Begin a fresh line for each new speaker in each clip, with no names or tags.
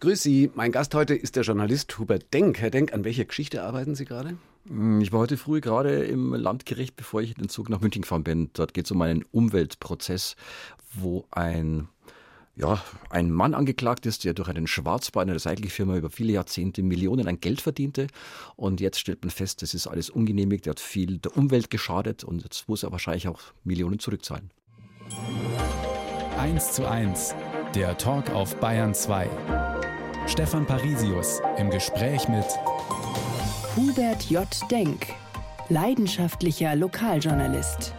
Grüß Sie, mein Gast heute ist der Journalist Hubert Denk. Herr Denk, an welcher Geschichte arbeiten Sie gerade?
Hm, ich war heute früh gerade im Landgericht, bevor ich den Zug nach München gefahren bin. Dort geht es um einen Umweltprozess, wo ein ja, ein Mann angeklagt ist, der durch einen Schwarzbau einer Recyclingfirma über viele Jahrzehnte Millionen an Geld verdiente. Und jetzt stellt man fest, das ist alles ungenehmigt, er hat viel der Umwelt geschadet und jetzt muss er wahrscheinlich auch Millionen zurückzahlen.
1 zu 1, der Talk auf Bayern 2. Stefan Parisius im Gespräch mit
Hubert J. Denk, leidenschaftlicher Lokaljournalist.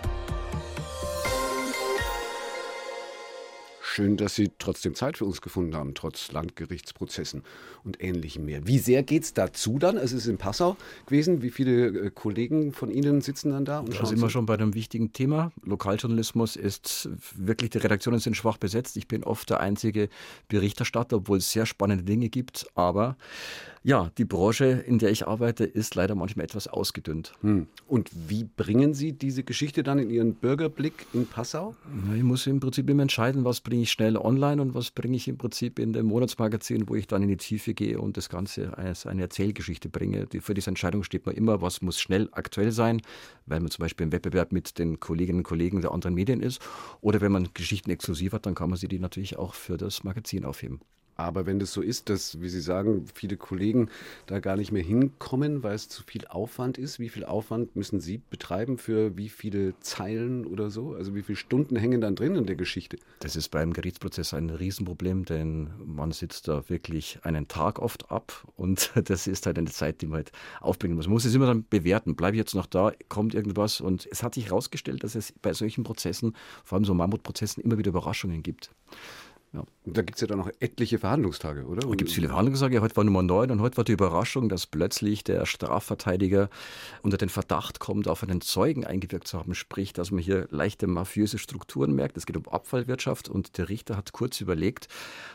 Schön, dass Sie trotzdem Zeit für uns gefunden haben, trotz Landgerichtsprozessen und Ähnlichem mehr. Wie sehr geht es dazu dann? Es ist in Passau gewesen. Wie viele äh, Kollegen von Ihnen sitzen dann da?
Und da sind wir schon bei einem wichtigen Thema. Lokaljournalismus ist wirklich, die Redaktionen sind schwach besetzt. Ich bin oft der einzige Berichterstatter, obwohl es sehr spannende Dinge gibt. Aber ja, die Branche, in der ich arbeite, ist leider manchmal etwas ausgedünnt. Hm.
Und wie bringen Sie diese Geschichte dann in Ihren Bürgerblick in Passau?
Ich muss im Prinzip immer entscheiden, was bringe ich schnell online und was bringe ich im Prinzip in dem Monatsmagazin, wo ich dann in die Tiefe gehe und das Ganze als eine Erzählgeschichte bringe. für diese Entscheidung steht man immer, was muss schnell aktuell sein, weil man zum Beispiel im Wettbewerb mit den Kolleginnen und Kollegen der anderen Medien ist. Oder wenn man Geschichten exklusiv hat, dann kann man sie die natürlich auch für das Magazin aufheben.
Aber wenn das so ist, dass, wie Sie sagen, viele Kollegen da gar nicht mehr hinkommen, weil es zu viel Aufwand ist, wie viel Aufwand müssen Sie betreiben für wie viele Zeilen oder so? Also wie viele Stunden hängen dann drin in der Geschichte?
Das ist beim Gerichtsprozess ein Riesenproblem, denn man sitzt da wirklich einen Tag oft ab und das ist halt eine Zeit, die man halt aufbringen muss. Man muss es immer dann bewerten. Bleibe ich jetzt noch da? Kommt irgendwas? Und es hat sich herausgestellt, dass es bei solchen Prozessen, vor allem so Mammutprozessen, immer wieder Überraschungen gibt.
Ja. Und da gibt es ja dann noch etliche Verhandlungstage, oder? Da
gibt es viele Verhandlungstage. Heute war Nummer 9 und heute war die Überraschung, dass plötzlich der Strafverteidiger unter den Verdacht kommt, auf einen Zeugen eingewirkt zu haben. Sprich, dass man hier leichte mafiöse Strukturen merkt. Es geht um Abfallwirtschaft und der Richter hat kurz überlegt,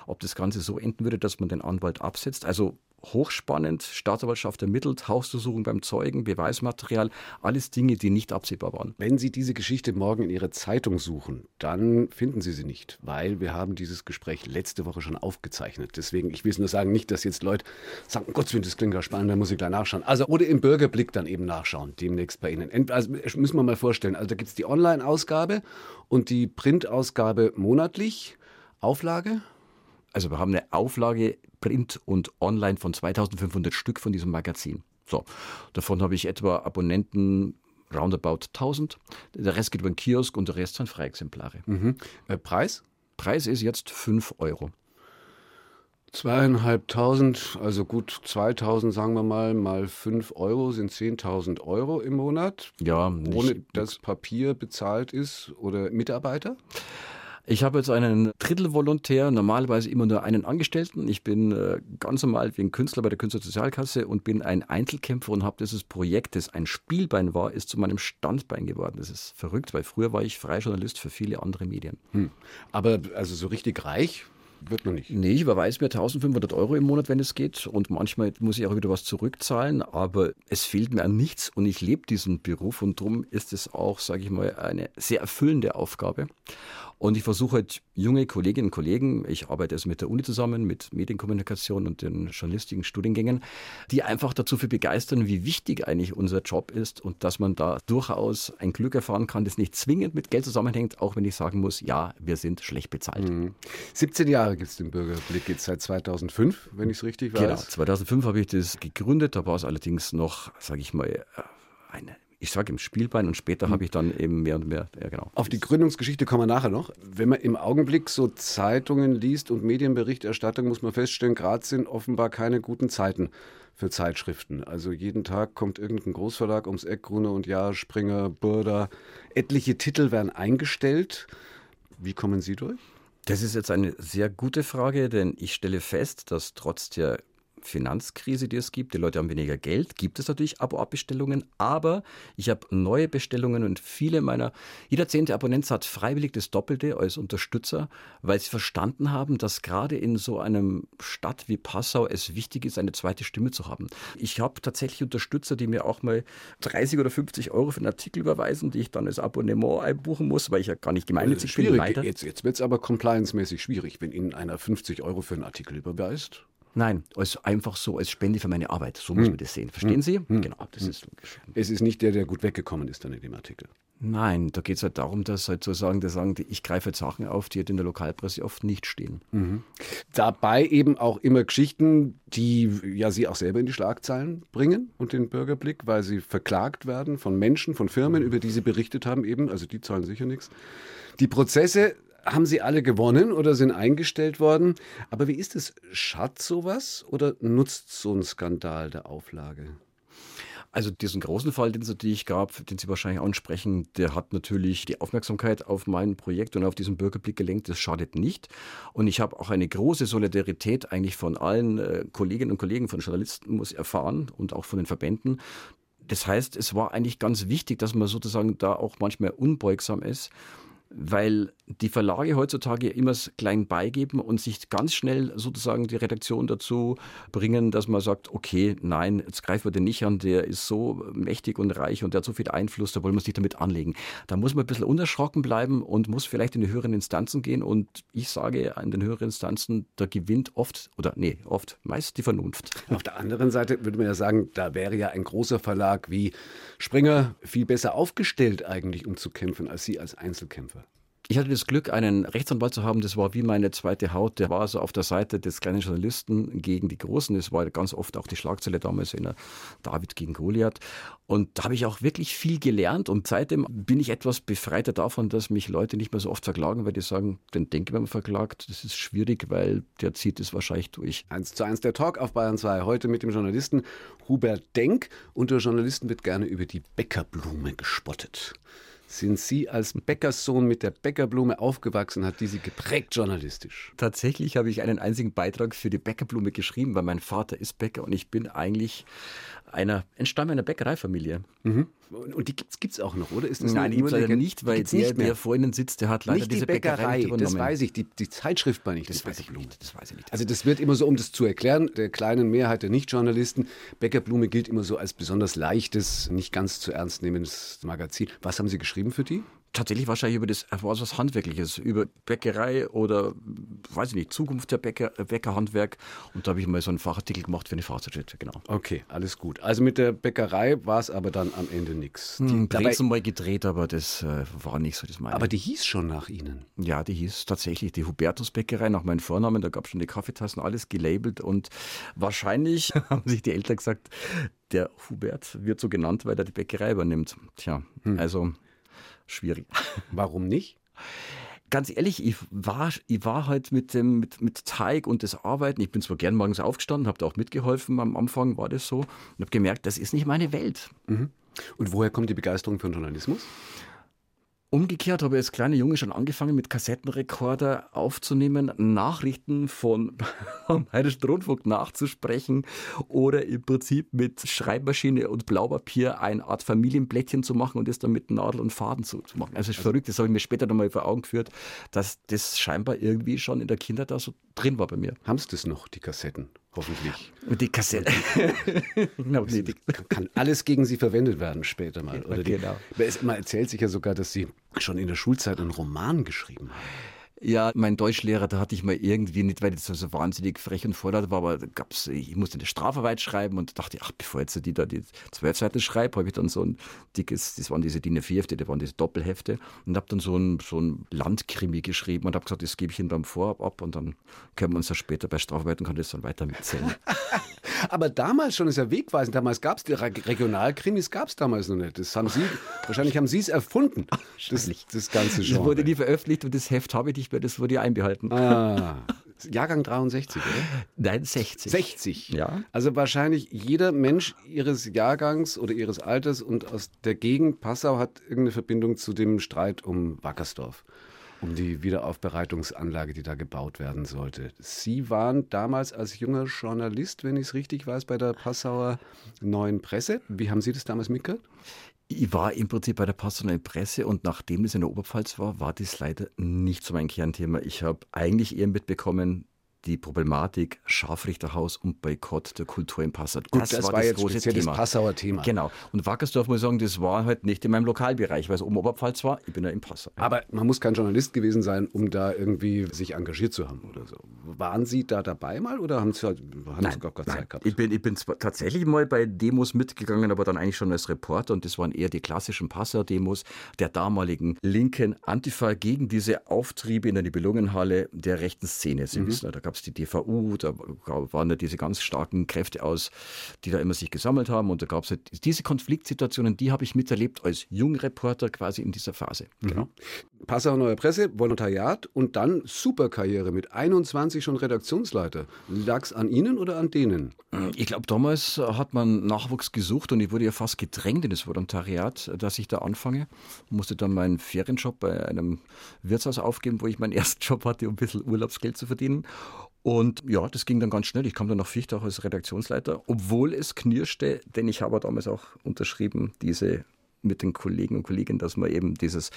ob das Ganze so enden würde, dass man den Anwalt absetzt. Also hochspannend. Staatsanwaltschaft ermittelt, Hausdurchsuchung beim Zeugen, Beweismaterial, alles Dinge, die nicht absehbar waren.
Wenn Sie diese Geschichte morgen in Ihrer Zeitung suchen, dann finden Sie sie nicht, weil wir haben dieses Gespräch letzte Woche schon aufgezeichnet. Deswegen, ich will es nur sagen, nicht, dass jetzt Leute sagen, Gott, das klingt ja spannend, da muss ich gleich nachschauen. Also, oder im Bürgerblick dann eben nachschauen, demnächst bei Ihnen. Also, müssen wir mal vorstellen, also da gibt es die Online-Ausgabe und die Printausgabe monatlich. Auflage?
Also wir haben eine Auflage Print und Online von 2500 Stück von diesem Magazin. So, davon habe ich etwa Abonnenten roundabout 1000. Der Rest geht über den Kiosk und der Rest sind Freiexemplare.
Mhm. Äh, Preis?
Preis ist jetzt 5 Euro.
Zweieinhalbtausend, also gut 2000 sagen wir mal, mal 5 Euro sind 10.000 Euro im Monat.
Ja,
nicht, ohne dass Papier bezahlt ist oder Mitarbeiter?
Ich habe jetzt einen Drittelvolontär, normalerweise immer nur einen Angestellten. Ich bin äh, ganz normal wie ein Künstler bei der Künstlersozialkasse und bin ein Einzelkämpfer und habe dieses Projekt, das ein Spielbein war, ist zu meinem Standbein geworden. Das ist verrückt, weil früher war ich freier Journalist für viele andere Medien. Hm.
Aber also so richtig reich wird man nicht.
Nee, ich überweise mir 1500 Euro im Monat, wenn es geht. Und manchmal muss ich auch wieder was zurückzahlen. Aber es fehlt mir an nichts und ich lebe diesen Beruf. Und darum ist es auch, sage ich mal, eine sehr erfüllende Aufgabe. Und ich versuche halt junge Kolleginnen und Kollegen, ich arbeite also mit der Uni zusammen, mit Medienkommunikation und den journalistischen Studiengängen, die einfach dazu für begeistern, wie wichtig eigentlich unser Job ist und dass man da durchaus ein Glück erfahren kann, das nicht zwingend mit Geld zusammenhängt, auch wenn ich sagen muss, ja, wir sind schlecht bezahlt. Mhm.
17 Jahre gibt es den Bürgerblick jetzt seit 2005, wenn ich es richtig weiß.
Genau, 2005 habe ich das gegründet, da war es allerdings noch, sage ich mal, äh, eine ich sage im Spielbein und später mhm. habe ich dann eben mehr und mehr, ja genau.
Auf die Gründungsgeschichte kommen wir nachher noch. Wenn man im Augenblick so Zeitungen liest und Medienberichterstattung, muss man feststellen, gerade sind offenbar keine guten Zeiten für Zeitschriften. Also jeden Tag kommt irgendein Großverlag ums Eck, Gruner und Jahr, Springer, Burda. Etliche Titel werden eingestellt. Wie kommen Sie durch?
Das ist jetzt eine sehr gute Frage, denn ich stelle fest, dass trotz der Finanzkrise, die es gibt. Die Leute haben weniger Geld, gibt es natürlich Abo-Abbestellungen, aber ich habe neue Bestellungen und viele meiner, jeder zehnte Abonnent hat freiwillig das Doppelte als Unterstützer, weil sie verstanden haben, dass gerade in so einem Stadt wie Passau es wichtig ist, eine zweite Stimme zu haben. Ich habe tatsächlich Unterstützer, die mir auch mal 30 oder 50 Euro für einen Artikel überweisen, die ich dann als Abonnement einbuchen muss, weil ich ja gar nicht gemeinnützig
bin. Schwierig. Jetzt, jetzt wird es aber compliance-mäßig schwierig, wenn Ihnen einer 50 Euro für einen Artikel überweist.
Nein, als einfach so als Spende für meine Arbeit. So muss hm. man das sehen. Verstehen hm. Sie?
Hm. Genau, das hm. ist logisch. Es ist nicht der, der gut weggekommen ist dann in dem Artikel.
Nein, da geht es halt darum, dass halt sozusagen, dass sagen, ich greife jetzt Sachen auf, die halt in der Lokalpresse oft nicht stehen. Mhm.
Dabei eben auch immer Geschichten, die ja Sie auch selber in die Schlagzeilen bringen und den Bürgerblick, weil sie verklagt werden von Menschen, von Firmen, über die Sie berichtet haben eben, also die zahlen sicher nichts. Die Prozesse haben sie alle gewonnen oder sind eingestellt worden. Aber wie ist es? Schadet sowas oder nutzt so ein Skandal der Auflage?
Also diesen großen Fall, den es natürlich gab, den Sie wahrscheinlich ansprechen, der hat natürlich die Aufmerksamkeit auf mein Projekt und auf diesen Bürgerblick gelenkt. Das schadet nicht. Und ich habe auch eine große Solidarität eigentlich von allen äh, Kolleginnen und Kollegen von Journalisten muss erfahren und auch von den Verbänden. Das heißt, es war eigentlich ganz wichtig, dass man sozusagen da auch manchmal unbeugsam ist weil die Verlage heutzutage immer klein beigeben und sich ganz schnell sozusagen die Redaktion dazu bringen, dass man sagt, okay, nein, jetzt greifen wir den nicht an, der ist so mächtig und reich und der hat so viel Einfluss, da wollen wir sich damit anlegen. Da muss man ein bisschen unerschrocken bleiben und muss vielleicht in die höheren Instanzen gehen und ich sage, in den höheren Instanzen, da gewinnt oft, oder nee, oft, meist die Vernunft.
Auf der anderen Seite würde man ja sagen, da wäre ja ein großer Verlag wie Springer viel besser aufgestellt eigentlich, um zu kämpfen, als Sie als Einzelkämpfer.
Ich hatte das Glück, einen Rechtsanwalt zu haben, das war wie meine zweite Haut. Der war also auf der Seite des kleinen Journalisten gegen die Großen. Das war ganz oft auch die Schlagzeile damals in der David gegen Goliath. Und da habe ich auch wirklich viel gelernt. Und seitdem bin ich etwas befreiter davon, dass mich Leute nicht mehr so oft verklagen, weil die sagen, den man verklagt, das ist schwierig, weil der zieht es wahrscheinlich durch.
Eins zu eins der Talk auf Bayern 2. Heute mit dem Journalisten Hubert Denk. Unter Journalisten wird gerne über die Bäckerblume gespottet. Sind Sie als Bäckerssohn mit der Bäckerblume aufgewachsen? Hat die Sie geprägt journalistisch?
Tatsächlich habe ich einen einzigen Beitrag für die Bäckerblume geschrieben, weil mein Vater ist Bäcker und ich bin eigentlich einer, entstamme einer Bäckereifamilie.
Mhm. Und die gibt es auch noch, oder?
Ist das Nein, die gibt es leider nicht, weil der,
nicht
der vor Ihnen sitzt, der hat leider
nicht
die diese
Bäckerei, Bäckerei übernommen. Das weiß ich, die, die Zeitschrift war nicht. Das weiß, ich nicht, das weiß ich nicht. Also das wird immer so, um das zu erklären, der kleinen Mehrheit der Nichtjournalisten, Bäckerblume gilt immer so als besonders leichtes, nicht ganz zu ernst nehmendes Magazin. Was haben Sie geschrieben für die?
Tatsächlich wahrscheinlich über das war was Handwerkliches, über Bäckerei oder weiß ich nicht, Zukunft der Bäcker, Bäckerhandwerk. Und da habe ich mal so einen Fachartikel gemacht für eine Fahrzeugschritte, genau.
Okay, alles gut. Also mit der Bäckerei war es aber dann am Ende nichts.
Hm, Brezen mal gedreht, aber das äh, war nicht so das meine.
Aber die hieß schon nach Ihnen?
Ja, die hieß tatsächlich die Hubertus Bäckerei nach meinem Vornamen. Da gab es schon die Kaffeetassen, alles gelabelt und wahrscheinlich haben sich die Eltern gesagt, der Hubert wird so genannt, weil er die Bäckerei übernimmt. Tja, hm. also schwierig.
Warum nicht?
Ganz ehrlich, ich war, ich war halt mit dem mit, mit Teig und das Arbeiten. Ich bin zwar gern morgens aufgestanden, habe da auch mitgeholfen. Am Anfang war das so und habe gemerkt, das ist nicht meine Welt.
Mhm. Und woher kommt die Begeisterung für den Journalismus?
Umgekehrt habe ich als kleiner Junge schon angefangen, mit Kassettenrekorder aufzunehmen, Nachrichten von Bayerischen Rundfunk nachzusprechen oder im Prinzip mit Schreibmaschine und Blaupapier eine Art Familienblättchen zu machen und das dann mit Nadel und Faden zu, zu machen. Also, das ist also, verrückt, das habe ich mir später nochmal vor Augen geführt, dass das scheinbar irgendwie schon in der Kindheit da so drin war bei mir.
Haben Sie das noch, die Kassetten? Hoffentlich.
Die Kassette.
genau, kann alles gegen Sie verwendet werden später mal. Oder die, genau. Man erzählt sich ja sogar, dass Sie schon in der Schulzeit einen Roman geschrieben haben.
Ja, mein Deutschlehrer, da hatte ich mal irgendwie, nicht weil das so wahnsinnig frech und vorlaut war, aber gab's, ich musste eine Strafarbeit schreiben und dachte, ach, bevor jetzt die da die zwölf Seiten schreibe, habe ich dann so ein dickes, das waren diese DIN A4-Hefte, das waren diese Doppelhefte und habe dann so ein, so ein Landkrimi geschrieben und habe gesagt, das gebe ich Ihnen beim Vorab ab und dann können wir uns ja später bei Strafarbeit und kann das dann weiter mitzählen.
aber damals schon ist ja wegweisend. Damals gab es die Regionalkrimis, gab es damals noch nicht. Das haben Sie, wahrscheinlich haben Sie es erfunden, das, das ganze Genre.
Das wurde nie veröffentlicht und das Heft habe ich nicht mehr, das wurde ja einbehalten.
Ah. Jahrgang 63, oder?
Nein, 60.
60. Ja. Also wahrscheinlich jeder Mensch ihres Jahrgangs oder ihres Alters und aus der Gegend Passau hat irgendeine Verbindung zu dem Streit um Wackersdorf um die Wiederaufbereitungsanlage, die da gebaut werden sollte. Sie waren damals als junger Journalist, wenn ich es richtig weiß, bei der Passauer Neuen Presse. Wie haben Sie das damals mitgehört?
Ich war im Prinzip bei der Passauer Presse und nachdem es in der Oberpfalz war, war das leider nicht so mein Kernthema. Ich habe eigentlich eher mitbekommen, die Problematik Scharfrichterhaus und Boykott der Kultur im Passau.
Gut, das, das war, das jetzt große Thema. das Passauer Thema.
Genau. Und Wackersdorf muss ich sagen, das war halt nicht in meinem Lokalbereich, weil es oben Oberpfalz war. Ich bin ja im Passau.
Aber man muss kein Journalist gewesen sein, um da irgendwie sich engagiert zu haben oder so. Waren Sie da dabei mal oder haben Sie, halt, haben
nein, Sie gar keine Zeit gehabt? Ich bin, ich bin tatsächlich mal bei Demos mitgegangen, aber dann eigentlich schon als Reporter und das waren eher die klassischen Passau-Demos der damaligen linken Antifa gegen diese Auftriebe in der Nibelungenhalle der rechten Szene. Sie mhm. wissen, da gab es die DVU, da waren da diese ganz starken Kräfte aus, die da immer sich gesammelt haben und da gab es halt diese Konfliktsituationen, die habe ich miterlebt als Jungreporter quasi in dieser Phase.
Mhm. Genau. Passau Neue Presse, Volontariat und dann Superkarriere mit 21 schon Redaktionsleiter. Lag es an Ihnen oder an denen?
Ich glaube, damals hat man Nachwuchs gesucht und ich wurde ja fast gedrängt in das Volontariat, dass ich da anfange. Musste dann meinen Ferienjob bei einem Wirtshaus aufgeben, wo ich meinen ersten Job hatte, um ein bisschen Urlaubsgeld zu verdienen. Und ja, das ging dann ganz schnell. Ich kam dann nach Fichtach als Redaktionsleiter, obwohl es knirschte, denn ich habe damals auch unterschrieben, diese mit den Kollegen und Kolleginnen, dass man eben dieses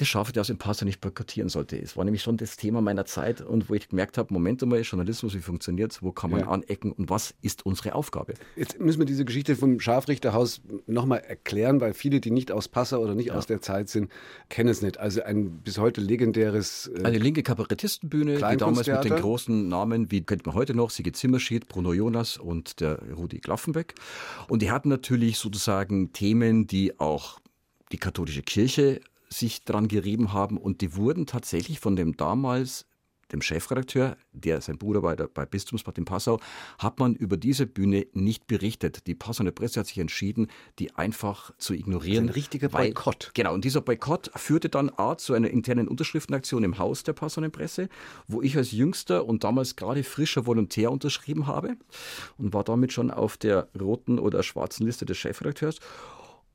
das Schafe, das im Pastor nicht boykottieren sollte. Es war nämlich schon das Thema meiner Zeit und wo ich gemerkt habe, Moment einmal, Journalismus, wie funktioniert es, wo kann man ja. anecken und was ist unsere Aufgabe?
Jetzt müssen wir diese Geschichte vom Scharfrichterhaus nochmal erklären, weil viele, die nicht aus Passau oder nicht ja. aus der Zeit sind, kennen es nicht. Also ein bis heute legendäres...
Äh, Eine linke Kabarettistenbühne, die damals mit den großen Namen, wie kennt man heute noch, Sigi Zimmerschied, Bruno Jonas und der Rudi Klaffenbeck. Und die hatten natürlich sozusagen Themen, die auch die katholische Kirche sich dran gerieben haben und die wurden tatsächlich von dem damals dem Chefredakteur, der sein Bruder war bei Bistumsbad in Passau, hat man über diese Bühne nicht berichtet. Die Passauer Presse hat sich entschieden, die einfach zu ignorieren.
ein richtiger Boykott.
Weil, genau, und dieser Boykott führte dann A zu einer internen Unterschriftenaktion im Haus der Passauer Presse, wo ich als jüngster und damals gerade frischer Volontär unterschrieben habe und war damit schon auf der roten oder schwarzen Liste des Chefredakteurs.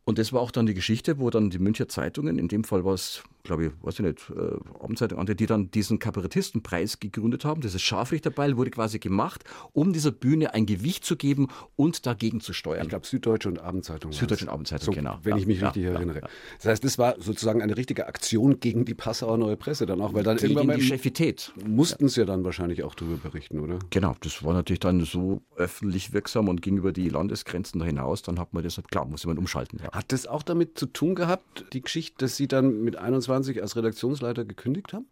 Und das war auch dann die Geschichte, wo dann die Münchner Zeitungen, in dem Fall war es, glaube ich, weiß ich nicht, äh, Abendzeitung, die dann diesen Kabarettistenpreis gegründet haben. Dieses Scharfrichterbeil wurde quasi gemacht, um dieser Bühne ein Gewicht zu geben und dagegen zu steuern.
Ich glaube, Süddeutsche und Abendzeitung.
Süddeutsche und Abendzeitung,
so, genau. Wenn ja, ich mich ja, richtig ja, erinnere. Das heißt, das war sozusagen eine richtige Aktion gegen die Passauer Neue Presse dann auch, weil dann
gegen irgendwann die Chefität.
Mussten sie ja dann wahrscheinlich auch darüber berichten, oder?
Genau, das war natürlich dann so öffentlich wirksam und ging über die Landesgrenzen da hinaus. Dann hat man das, klar, muss man umschalten.
Hat das auch damit zu tun gehabt, die Geschichte, dass Sie dann mit 21 als Redaktionsleiter gekündigt haben?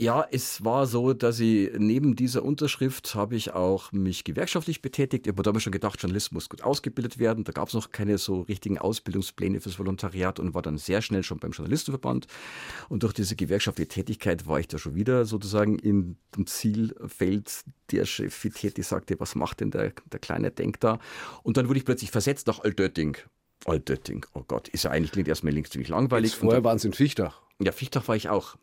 Ja, es war so, dass ich neben dieser Unterschrift habe ich auch mich gewerkschaftlich betätigt. Ich habe damals schon gedacht, Journalist muss gut ausgebildet werden. Da gab es noch keine so richtigen Ausbildungspläne fürs Volontariat und war dann sehr schnell schon beim Journalistenverband. Und durch diese gewerkschaftliche Tätigkeit war ich da schon wieder sozusagen in dem Zielfeld der Chefität, die sagte, was macht denn der, der kleine Denk da? Und dann wurde ich plötzlich versetzt nach Altötting. Altötting, oh Gott, ist ja eigentlich klingt erstmal links ziemlich langweilig. Jetzt
vorher waren es in Fichtach.
Ja, Fichtach war ich auch.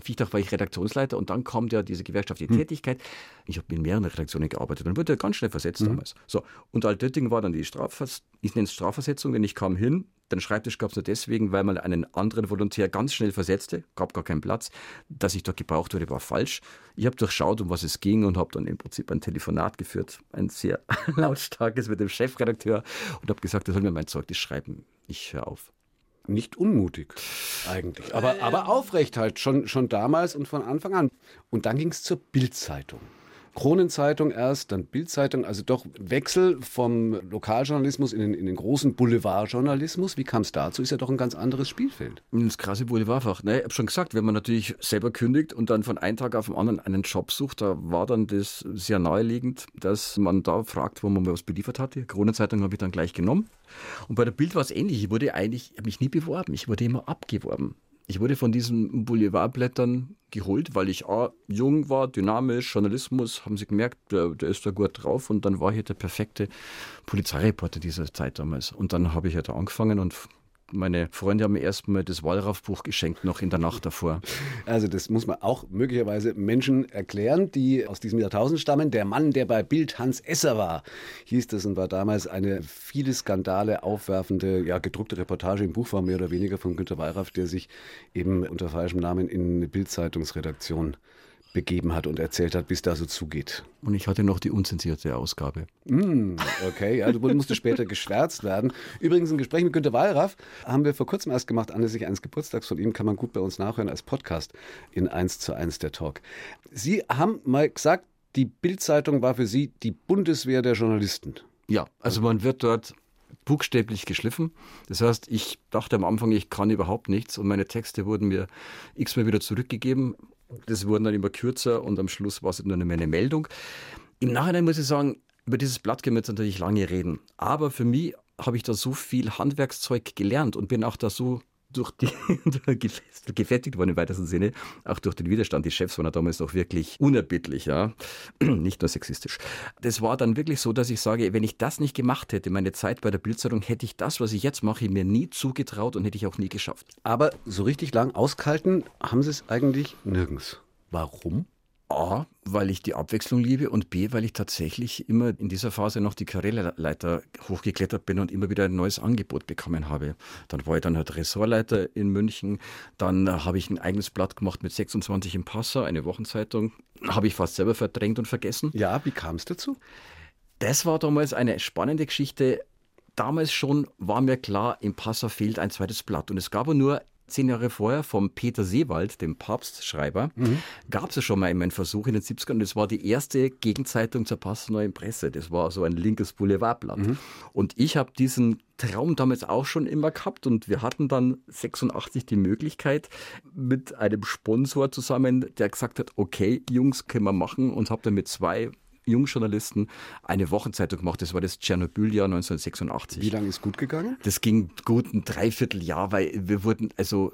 Fichtach war ich Redaktionsleiter und dann kommt ja diese gewerkschaftliche hm. Tätigkeit. Ich habe in mehreren Redaktionen gearbeitet. Dann wurde ganz schnell versetzt hm. damals. So, und Altötting war dann die Strafvers ich nenne es Strafversetzung, denn ich kam hin. Den Schreibtisch gab es nur deswegen, weil man einen anderen Volontär ganz schnell versetzte, gab gar keinen Platz. Dass ich dort gebraucht wurde, war falsch. Ich habe durchschaut, um was es ging und habe dann im Prinzip ein Telefonat geführt, ein sehr lautstarkes mit dem Chefredakteur und habe gesagt, er soll mir mein Zeugnis schreiben. Ich höre auf
nicht unmutig eigentlich, aber, aber aufrecht halt, schon, schon damals und von Anfang an. Und dann ging es zur Bildzeitung. Kronenzeitung erst, dann Bildzeitung, also doch Wechsel vom Lokaljournalismus in den, in den großen Boulevardjournalismus. Wie kam es dazu? Ist ja doch ein ganz anderes Spielfeld.
Das krasse Boulevardfach. Ne, ich habe schon gesagt, wenn man natürlich selber kündigt und dann von einem Tag auf den anderen einen Job sucht, da war dann das sehr naheliegend, dass man da fragt, wo man was beliefert hatte. Kronenzeitung habe ich dann gleich genommen. Und bei der Bild war es ähnlich. Ich wurde eigentlich, ich habe mich nie beworben. Ich wurde immer abgeworben. Ich wurde von diesen Boulevardblättern geholt, weil ich A, jung war, dynamisch, Journalismus, haben sie gemerkt, der, der ist da gut drauf und dann war ich der perfekte Polizeireporter dieser Zeit damals. Und dann habe ich ja da angefangen und meine Freunde haben mir erstmal das Wallraff-Buch geschenkt, noch in der Nacht davor.
Also das muss man auch möglicherweise Menschen erklären, die aus diesem Jahrtausend stammen. Der Mann, der bei Bild Hans Esser war, hieß das und war damals eine viele Skandale aufwerfende, ja gedruckte Reportage im Buchform mehr oder weniger von Günter Wallraff, der sich eben unter falschem Namen in eine Bildzeitungsredaktion begeben hat und erzählt hat, bis da so zugeht.
Und ich hatte noch die unzensierte Ausgabe.
Mm, okay, ja, du musste später geschwärzt werden. Übrigens ein Gespräch mit Günter Wallraff haben wir vor kurzem erst gemacht, anlässlich eines Geburtstags von ihm, kann man gut bei uns nachhören als Podcast in 1 zu 1 der Talk. Sie haben mal gesagt, die Bildzeitung war für Sie die Bundeswehr der Journalisten.
Ja, also man wird dort buchstäblich geschliffen. Das heißt, ich dachte am Anfang, ich kann überhaupt nichts und meine Texte wurden mir x-mal wieder zurückgegeben. Das wurden dann immer kürzer und am Schluss war es nur mehr eine Meldung. Im Nachhinein muss ich sagen, über dieses Blatt können wir jetzt natürlich lange reden. Aber für mich habe ich da so viel Handwerkszeug gelernt und bin auch da so durch die gefestigt worden im weitesten Sinne, auch durch den Widerstand. Die Chefs waren ja damals noch wirklich unerbittlich, ja, nicht nur sexistisch. Das war dann wirklich so, dass ich sage, wenn ich das nicht gemacht hätte, meine Zeit bei der Bildzeitung, hätte ich das, was ich jetzt mache, mir nie zugetraut und hätte ich auch nie geschafft.
Aber so richtig lang auskalten haben Sie es eigentlich nirgends. Warum?
A, weil ich die Abwechslung liebe und B, weil ich tatsächlich immer in dieser Phase noch die Karriereleiter hochgeklettert bin und immer wieder ein neues Angebot bekommen habe. Dann war ich dann halt Ressortleiter in München, dann habe ich ein eigenes Blatt gemacht mit 26 im Passer, eine Wochenzeitung, habe ich fast selber verdrängt und vergessen.
Ja, wie kam es dazu?
Das war damals eine spannende Geschichte. Damals schon war mir klar, im Passer fehlt ein zweites Blatt und es gab nur Zehn Jahre vorher vom Peter Seewald, dem Papstschreiber, mhm. gab es ja schon mal einen Versuch in den 70ern und das war die erste Gegenzeitung zur Passauer Neuen Presse. Das war so ein linkes Boulevardblatt. Mhm. Und ich habe diesen Traum damals auch schon immer gehabt und wir hatten dann 86 die Möglichkeit mit einem Sponsor zusammen, der gesagt hat, okay, Jungs, können wir machen und habe dann mit zwei Jungjournalisten eine Wochenzeitung gemacht. Das war das Tschernobyl-Jahr 1986.
Wie lange ist gut gegangen?
Das ging gut ein Dreivierteljahr, weil wir wurden, also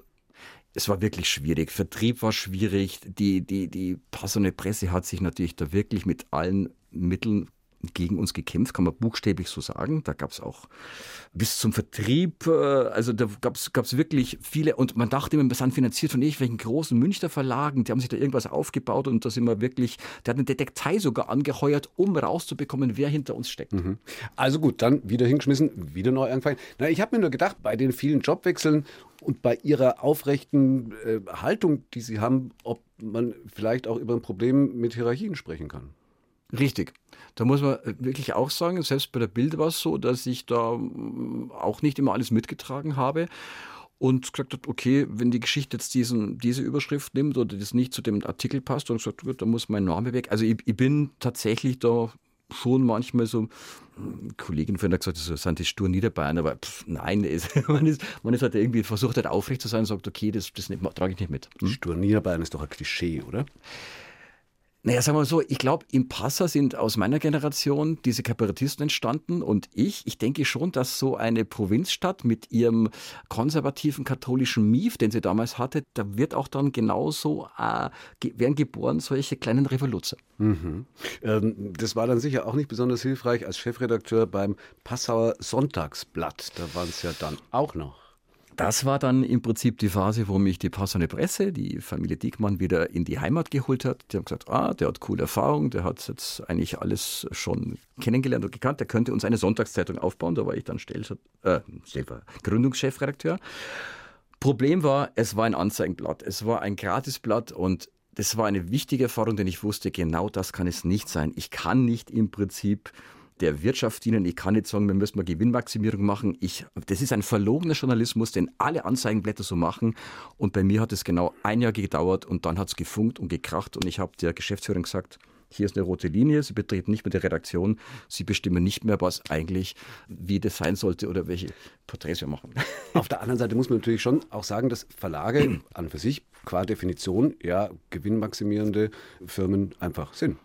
es war wirklich schwierig. Vertrieb war schwierig. Die, die, die passende Presse hat sich natürlich da wirklich mit allen Mitteln gegen uns gekämpft, kann man buchstäblich so sagen. Da gab es auch bis zum Vertrieb, äh, also da gab es wirklich viele und man dachte immer, wir sind finanziert von irgendwelchen großen Münchner Verlagen, die haben sich da irgendwas aufgebaut und da sind wir wirklich, der hat eine Detektei sogar angeheuert, um rauszubekommen, wer hinter uns steckt. Mhm.
Also gut, dann wieder hingeschmissen, wieder neu angefangen. Na, ich habe mir nur gedacht, bei den vielen Jobwechseln und bei ihrer aufrechten äh, Haltung, die sie haben, ob man vielleicht auch über ein Problem mit Hierarchien sprechen kann.
Richtig. Da muss man wirklich auch sagen, selbst bei der Bild war es so, dass ich da mm, auch nicht immer alles mitgetragen habe und gesagt hat, okay, wenn die Geschichte jetzt diesen, diese Überschrift nimmt oder das nicht zu dem Artikel passt, dann gesagt, gut, da muss mein Name weg. Also ich, ich bin tatsächlich da schon manchmal so, mm, Kollegin von der gesagt, so sind die stur Niederbayern, aber pff, nein, man, ist, man ist halt irgendwie versucht halt aufrecht zu sein und sagt, okay, das, das trage ich nicht mit.
Hm? Stur Niederbayern ist doch ein Klischee, oder?
Naja, sagen wir mal so, ich glaube, im Passa sind aus meiner Generation diese Kabarettisten entstanden und ich, ich denke schon, dass so eine Provinzstadt mit ihrem konservativen katholischen Mief, den sie damals hatte, da wird auch dann genauso, äh, werden geboren solche kleinen Revoluzer.
Mhm. Ähm, das war dann sicher auch nicht besonders hilfreich als Chefredakteur beim Passauer Sonntagsblatt. Da waren es ja dann auch noch
das war dann im Prinzip die Phase, wo mich die Passende Presse, die Familie Diekmann, wieder in die Heimat geholt hat. Die haben gesagt, ah, der hat coole Erfahrung, der hat jetzt eigentlich alles schon kennengelernt und gekannt, der könnte uns eine Sonntagszeitung aufbauen. Da war ich dann Stellver äh, Gründungschefredakteur. Problem war, es war ein Anzeigenblatt, es war ein Gratisblatt und das war eine wichtige Erfahrung, denn ich wusste, genau das kann es nicht sein. Ich kann nicht im Prinzip der Wirtschaft dienen. Ich kann nicht sagen, wir müssen mal Gewinnmaximierung machen. Ich, das ist ein verlogener Journalismus, den alle Anzeigenblätter so machen. Und bei mir hat es genau ein Jahr gedauert und dann hat es gefunkt und gekracht. Und ich habe der Geschäftsführung gesagt, hier ist eine rote Linie, Sie betreten nicht mehr die Redaktion, Sie bestimmen nicht mehr, was eigentlich, wie das sein sollte oder welche Porträts wir machen.
Auf der anderen Seite muss man natürlich schon auch sagen, dass Verlage an für sich qua Definition ja gewinnmaximierende Firmen einfach sind.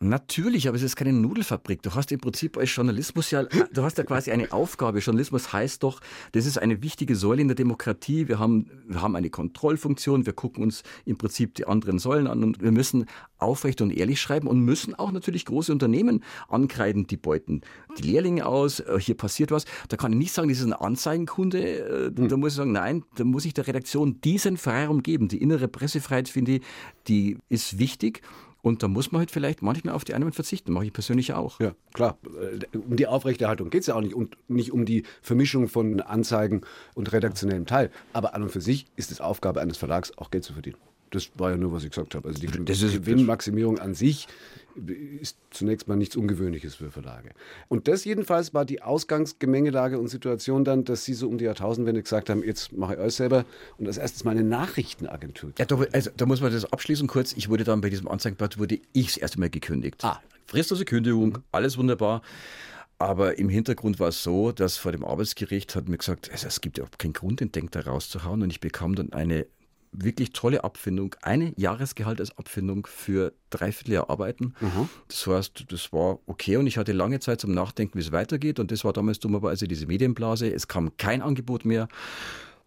Natürlich, aber es ist keine Nudelfabrik. Du hast im Prinzip als Journalismus ja, du hast ja quasi eine Aufgabe. Journalismus heißt doch, das ist eine wichtige Säule in der Demokratie. Wir haben, wir haben eine Kontrollfunktion. Wir gucken uns im Prinzip die anderen Säulen an und wir müssen aufrecht und ehrlich schreiben und müssen auch natürlich große Unternehmen ankreiden, die beuten die Lehrlinge aus. Äh, hier passiert was. Da kann ich nicht sagen, das ist ein Anzeigenkunde. Äh, da muss ich sagen, nein, da muss ich der Redaktion diesen Freiraum geben. Die innere Pressefreiheit, finde ich, die ist wichtig. Und da muss man halt vielleicht manchmal auf die Einnahmen verzichten. Mache ich persönlich auch.
Ja, klar. Äh, um die Aufrechterhaltung geht es ja auch nicht und nicht um die Vermischung von Anzeigen und redaktionellem Teil. Aber an und für sich ist es Aufgabe eines Verlags, auch Geld zu verdienen. Das war ja nur, was ich gesagt habe. Also die Gewinnmaximierung an sich ist zunächst mal nichts Ungewöhnliches für Verlage. Und das jedenfalls war die Ausgangsgemengelage und Situation dann, dass Sie so um die Jahrtausendwende gesagt haben, jetzt mache ich euch selber und als erstes mal eine Nachrichtenagentur.
Ja, da, also, da muss man das abschließen kurz. Ich wurde dann bei diesem Anzeigenblatt, wurde ich das erste Mal gekündigt. Ah. Fristlose Kündigung, alles wunderbar. Aber im Hintergrund war es so, dass vor dem Arbeitsgericht hat mir gesagt, also es gibt ja keinen Grund, den Denk da rauszuhauen. Und ich bekam dann eine wirklich tolle Abfindung, eine Jahresgehalt als Abfindung für dreiviertel Jahr Arbeiten. Mhm. Das heißt, das war okay und ich hatte lange Zeit zum Nachdenken, wie es weitergeht. Und das war damals dummerweise diese Medienblase. Es kam kein Angebot mehr.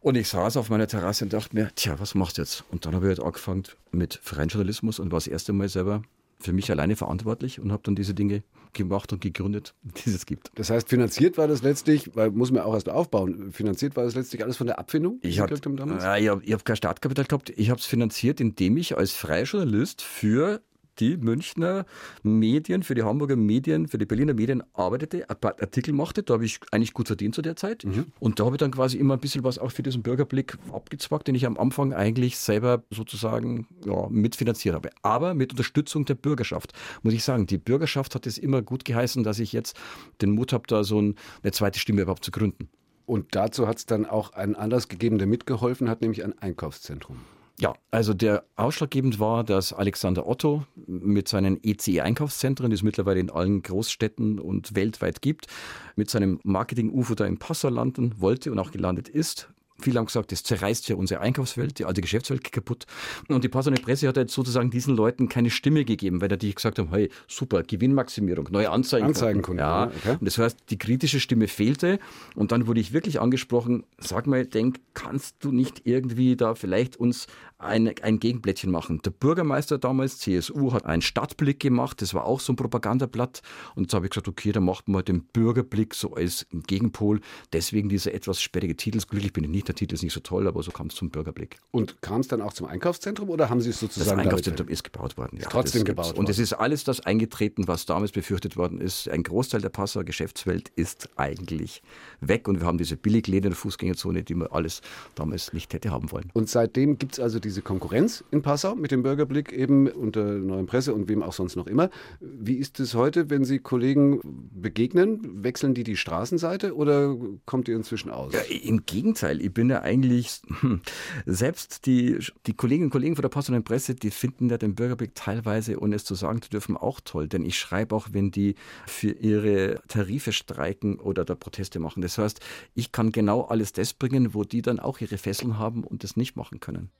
Und ich saß auf meiner Terrasse und dachte mir, tja, was machst du jetzt? Und dann habe ich halt angefangen mit freien Journalismus und war das erste Mal selber für mich alleine verantwortlich und habe dann diese Dinge gemacht und gegründet, die es gibt.
Das heißt, finanziert war das letztlich, weil muss man auch erst aufbauen, finanziert war das letztlich alles von der Abfindung?
Ich habe äh, hab, hab kein Startkapital gehabt, ich habe es finanziert, indem ich als freier Journalist für die Münchner Medien, für die Hamburger Medien, für die Berliner Medien arbeitete, Artikel machte. Da habe ich eigentlich gut verdient zu der Zeit. Mhm. Und da habe ich dann quasi immer ein bisschen was auch für diesen Bürgerblick abgezwackt, den ich am Anfang eigentlich selber sozusagen ja, mitfinanziert habe. Aber mit Unterstützung der Bürgerschaft. Muss ich sagen, die Bürgerschaft hat es immer gut geheißen, dass ich jetzt den Mut habe, da so eine zweite Stimme überhaupt zu gründen.
Und dazu hat es dann auch einen Anlass gegeben, der mitgeholfen hat, nämlich ein Einkaufszentrum.
Ja, also der ausschlaggebend war, dass Alexander Otto mit seinen ECE-Einkaufszentren, die es mittlerweile in allen Großstädten und weltweit gibt, mit seinem Marketing-UFO da in Passau landen wollte und auch gelandet ist. Viele haben gesagt, das zerreißt ja unsere Einkaufswelt, die alte Geschäftswelt kaputt. Und die Passauer Presse hat jetzt sozusagen diesen Leuten keine Stimme gegeben, weil die gesagt haben, hey, super, Gewinnmaximierung, neue Anzeigen.
Anzeigenkunden.
Ja. Okay. Und das heißt, die kritische Stimme fehlte. Und dann wurde ich wirklich angesprochen, sag mal, denk, kannst du nicht irgendwie da vielleicht uns ein, ein Gegenblättchen machen. Der Bürgermeister damals, CSU, hat einen Stadtblick gemacht, das war auch so ein Propagandablatt. Und jetzt habe ich gesagt, okay, dann macht man den Bürgerblick so als Gegenpol. Deswegen dieser etwas sperrige Titel. Glücklich bin ich nicht, der Titel ist nicht so toll, aber so kam es zum Bürgerblick.
Und kam es dann auch zum Einkaufszentrum oder haben Sie es sozusagen?
Das Einkaufszentrum ist gebaut worden.
Ja, trotzdem gebaut worden.
Und es ist alles das eingetreten, was damals befürchtet worden ist. Ein Großteil der Passauer Geschäftswelt ist eigentlich weg und wir haben diese Billigläden in der Fußgängerzone, die man alles damals nicht hätte haben wollen.
Und seitdem gibt es also die diese Konkurrenz in Passau mit dem Bürgerblick eben unter neuen Presse und wem auch sonst noch immer. Wie ist es heute, wenn Sie Kollegen begegnen? Wechseln die die Straßenseite oder kommt ihr inzwischen aus?
Ja, Im Gegenteil, ich bin ja eigentlich, hm, selbst die, die Kolleginnen und Kollegen von der Post und Presse, die finden ja den Bürgerblick teilweise, ohne es zu sagen zu dürfen, auch toll. Denn ich schreibe auch, wenn die für ihre Tarife streiken oder da Proteste machen. Das heißt, ich kann genau alles das bringen, wo die dann auch ihre Fesseln haben und das nicht machen können.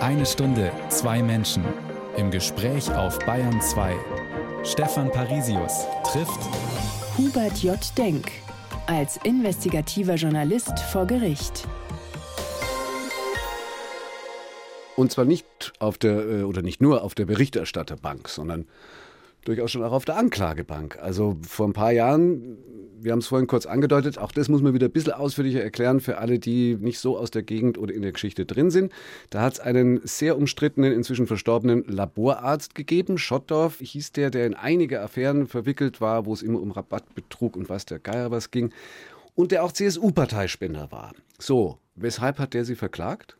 Eine Stunde, zwei Menschen. Im Gespräch auf Bayern 2. Stefan Parisius trifft
Hubert J. Denk als investigativer Journalist vor Gericht.
Und zwar nicht auf der äh, oder nicht nur auf der Berichterstatterbank, sondern durchaus schon auch auf der Anklagebank. Also vor ein paar Jahren, wir haben es vorhin kurz angedeutet, auch das muss man wieder ein bisschen ausführlicher erklären für alle, die nicht so aus der Gegend oder in der Geschichte drin sind. Da hat es einen sehr umstrittenen, inzwischen verstorbenen Laborarzt gegeben. Schottdorf hieß der, der in einige Affären verwickelt war, wo es immer um Rabattbetrug und was der Geier was ging. Und der auch CSU-Parteispender war. So, weshalb hat der Sie verklagt?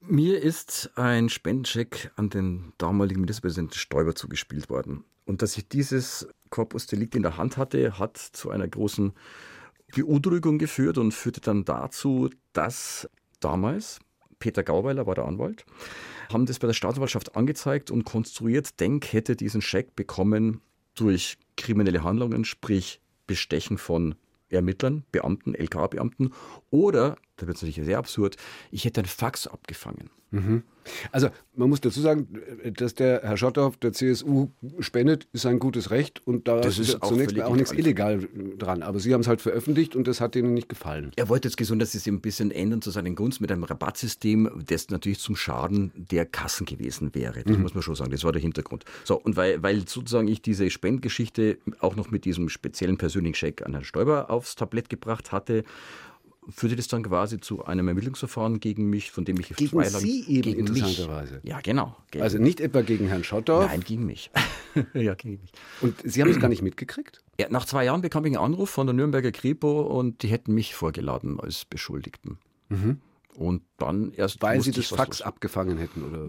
Mir ist ein Spendencheck an den damaligen Ministerpräsidenten Stoiber zugespielt worden. Und dass ich dieses Corpus Delicti in der Hand hatte, hat zu einer großen Beunruhigung geführt und führte dann dazu, dass damals, Peter Gauweiler war der Anwalt, haben das bei der Staatsanwaltschaft angezeigt und konstruiert, Denk hätte diesen Scheck bekommen durch kriminelle Handlungen, sprich Bestechen von Ermittlern, Beamten, LK-Beamten oder, da wird es natürlich sehr absurd, ich hätte ein Fax abgefangen.
Mhm. Also man muss dazu sagen, dass der Herr Schotthoff der CSU spendet, ist ein gutes Recht und da das ist, auch zunächst auch nichts illegal dran. Aber Sie haben es halt veröffentlicht und das hat Ihnen nicht gefallen.
Er wollte jetzt gesund, dass Sie es ein bisschen ändern zu seinen Gunst mit einem Rabattsystem, das natürlich zum Schaden der Kassen gewesen wäre. Das mhm. muss man schon sagen. Das war der Hintergrund. So, und weil, weil sozusagen ich diese Spendgeschichte auch noch mit diesem speziellen persönlichen Scheck an Herrn Stoiber aufs Tablett gebracht hatte, führte das dann quasi zu einem Ermittlungsverfahren gegen mich, von dem ich
gegen zwei lang, Sie eben
gegen
interessanterweise.
Ja, genau.
Also nicht etwa gegen Herrn Schottdorf?
Nein, gegen mich.
ja, gegen mich. Und Sie haben es gar nicht mitgekriegt?
Ja, nach zwei Jahren bekam ich einen Anruf von der Nürnberger Kripo und die hätten mich vorgeladen als Beschuldigten. Mhm. Und dann erst.
Weil sie das Fax los. abgefangen hätten, oder?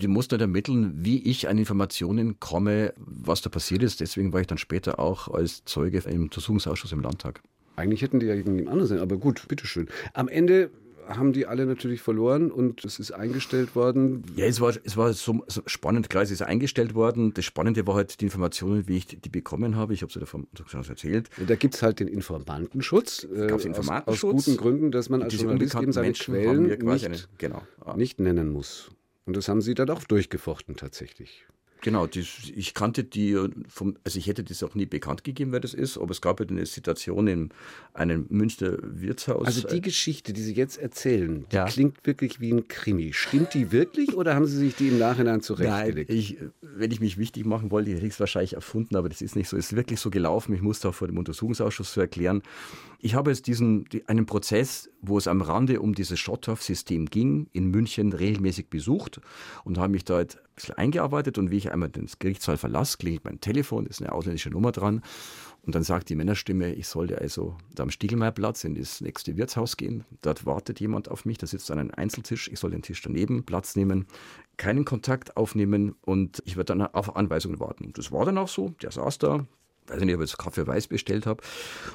Die mussten ermitteln, wie ich an Informationen komme, was da passiert ist. Deswegen war ich dann später auch als Zeuge im Untersuchungsausschuss im Landtag.
Eigentlich hätten die ja gegen jemand anderen sein, aber gut, bitteschön. Am Ende haben die alle natürlich verloren und es ist eingestellt worden.
Ja, es war, es war so, so spannend, klar, es ist eingestellt worden. Das Spannende war halt die Informationen, wie ich die bekommen habe. Ich habe sie davon schon erzählt.
Und da gibt es halt den Informantenschutz. Äh, Informantenschutz. Aus, aus, guten Gründen, dass man als Journalist eben seine Menschen Quellen nicht, eine, genau, ja. nicht nennen muss. Und das haben sie dann auch durchgefochten tatsächlich.
Genau, die, ich kannte die, vom, also ich hätte das auch nie bekannt gegeben, wer das ist, aber es gab halt eine Situation in einem Münchner Wirtshaus.
Also die Geschichte, die Sie jetzt erzählen, die ja. klingt wirklich wie ein Krimi. Stimmt die wirklich oder haben Sie sich die im Nachhinein zurechtgelegt?
Nein, ich, wenn ich mich wichtig machen wollte, hätte ich es wahrscheinlich erfunden, aber das ist nicht so. Es ist wirklich so gelaufen. Ich musste auch vor dem Untersuchungsausschuss so erklären. Ich habe jetzt diesen, einen Prozess, wo es am Rande um dieses Schotthoff-System ging, in München regelmäßig besucht und habe mich dort ein bisschen eingearbeitet und wie ich einmal den Gerichtssaal verlasse, klingelt mein Telefon, ist eine ausländische Nummer dran. Und dann sagt die Männerstimme, ich sollte also da am Stiegelmeierplatz in das nächste Wirtshaus gehen. Dort wartet jemand auf mich, da sitzt an einem Einzeltisch. Ich soll den Tisch daneben Platz nehmen, keinen Kontakt aufnehmen und ich werde dann auf Anweisungen warten. Und das war dann auch so. Der saß da, weiß nicht, ob ich jetzt Kaffee weiß bestellt habe.